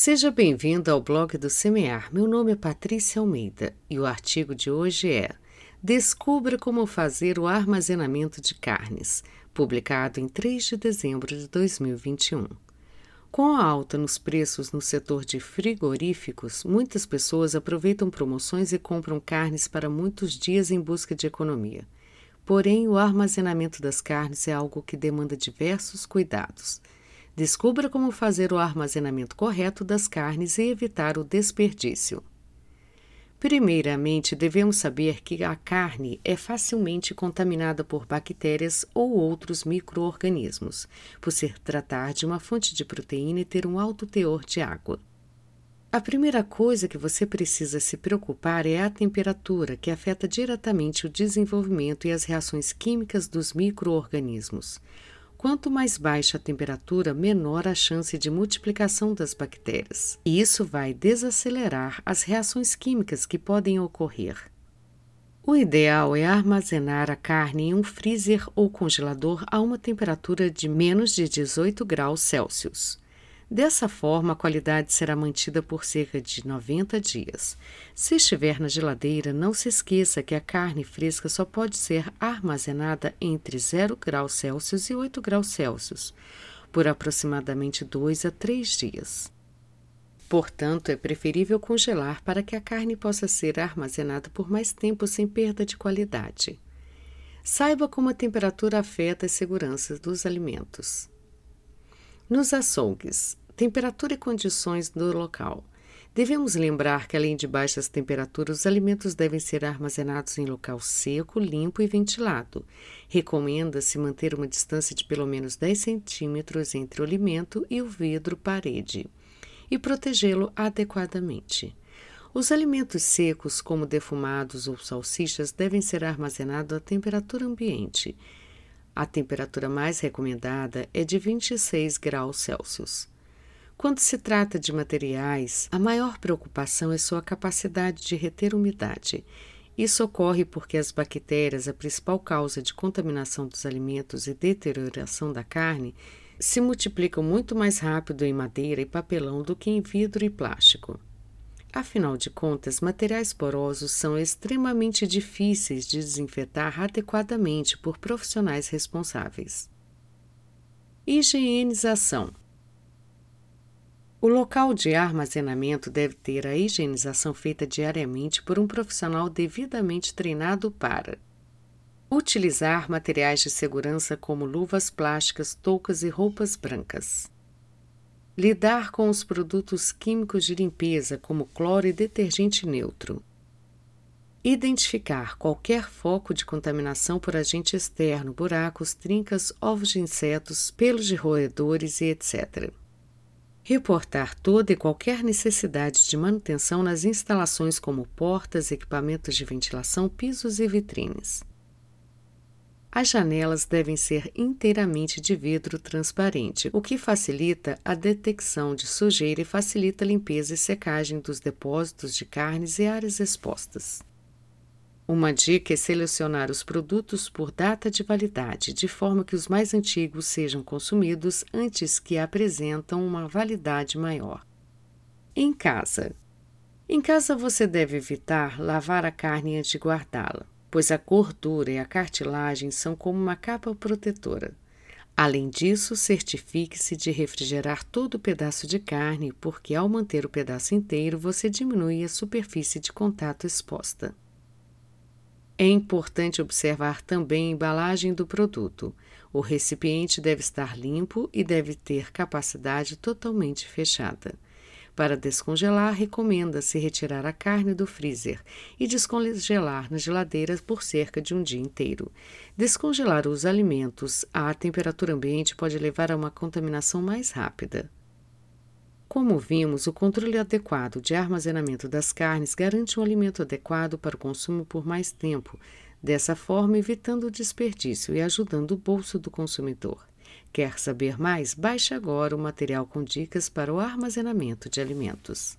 Seja bem-vindo ao blog do Semear. Meu nome é Patrícia Almeida e o artigo de hoje é Descubra como fazer o armazenamento de carnes, publicado em 3 de dezembro de 2021. Com a alta nos preços no setor de frigoríficos, muitas pessoas aproveitam promoções e compram carnes para muitos dias em busca de economia. Porém, o armazenamento das carnes é algo que demanda diversos cuidados. Descubra como fazer o armazenamento correto das carnes e evitar o desperdício. Primeiramente, devemos saber que a carne é facilmente contaminada por bactérias ou outros microorganismos, por se tratar de uma fonte de proteína e ter um alto teor de água. A primeira coisa que você precisa se preocupar é a temperatura, que afeta diretamente o desenvolvimento e as reações químicas dos microorganismos. Quanto mais baixa a temperatura, menor a chance de multiplicação das bactérias. E isso vai desacelerar as reações químicas que podem ocorrer. O ideal é armazenar a carne em um freezer ou congelador a uma temperatura de menos de 18 graus Celsius. Dessa forma, a qualidade será mantida por cerca de 90 dias. Se estiver na geladeira, não se esqueça que a carne fresca só pode ser armazenada entre 0 graus Celsius e 8 graus Celsius, por aproximadamente 2 a 3 dias. Portanto, é preferível congelar para que a carne possa ser armazenada por mais tempo sem perda de qualidade. Saiba como a temperatura afeta as seguranças dos alimentos. Nos açougues, temperatura e condições do local. Devemos lembrar que, além de baixas temperaturas, os alimentos devem ser armazenados em local seco, limpo e ventilado. Recomenda-se manter uma distância de pelo menos 10 centímetros entre o alimento e o vidro parede e protegê-lo adequadamente. Os alimentos secos, como defumados ou salsichas, devem ser armazenados a temperatura ambiente a temperatura mais recomendada é de 26 graus Celsius. Quando se trata de materiais, a maior preocupação é sua capacidade de reter umidade. Isso ocorre porque as bactérias, a principal causa de contaminação dos alimentos e deterioração da carne, se multiplicam muito mais rápido em madeira e papelão do que em vidro e plástico. Afinal de contas, materiais porosos são extremamente difíceis de desinfetar adequadamente por profissionais responsáveis. Higienização o local de armazenamento deve ter a higienização feita diariamente por um profissional devidamente treinado para utilizar materiais de segurança como luvas plásticas, toucas e roupas brancas lidar com os produtos químicos de limpeza, como cloro e detergente neutro. Identificar qualquer foco de contaminação por agente externo, buracos, trincas, ovos de insetos, pelos de roedores e etc. Reportar toda e qualquer necessidade de manutenção nas instalações como portas, equipamentos de ventilação, pisos e vitrines. As janelas devem ser inteiramente de vidro transparente, o que facilita a detecção de sujeira e facilita a limpeza e secagem dos depósitos de carnes e áreas expostas. Uma dica é selecionar os produtos por data de validade, de forma que os mais antigos sejam consumidos antes que apresentam uma validade maior. Em casa. Em casa você deve evitar lavar a carne antes de guardá-la pois a gordura e a cartilagem são como uma capa protetora. Além disso, certifique-se de refrigerar todo o pedaço de carne, porque ao manter o pedaço inteiro, você diminui a superfície de contato exposta. É importante observar também a embalagem do produto. O recipiente deve estar limpo e deve ter capacidade totalmente fechada. Para descongelar, recomenda-se retirar a carne do freezer e descongelar na geladeira por cerca de um dia inteiro. Descongelar os alimentos à temperatura ambiente pode levar a uma contaminação mais rápida. Como vimos, o controle adequado de armazenamento das carnes garante um alimento adequado para o consumo por mais tempo, dessa forma evitando o desperdício e ajudando o bolso do consumidor. Quer saber mais? Baixe agora o material com dicas para o armazenamento de alimentos.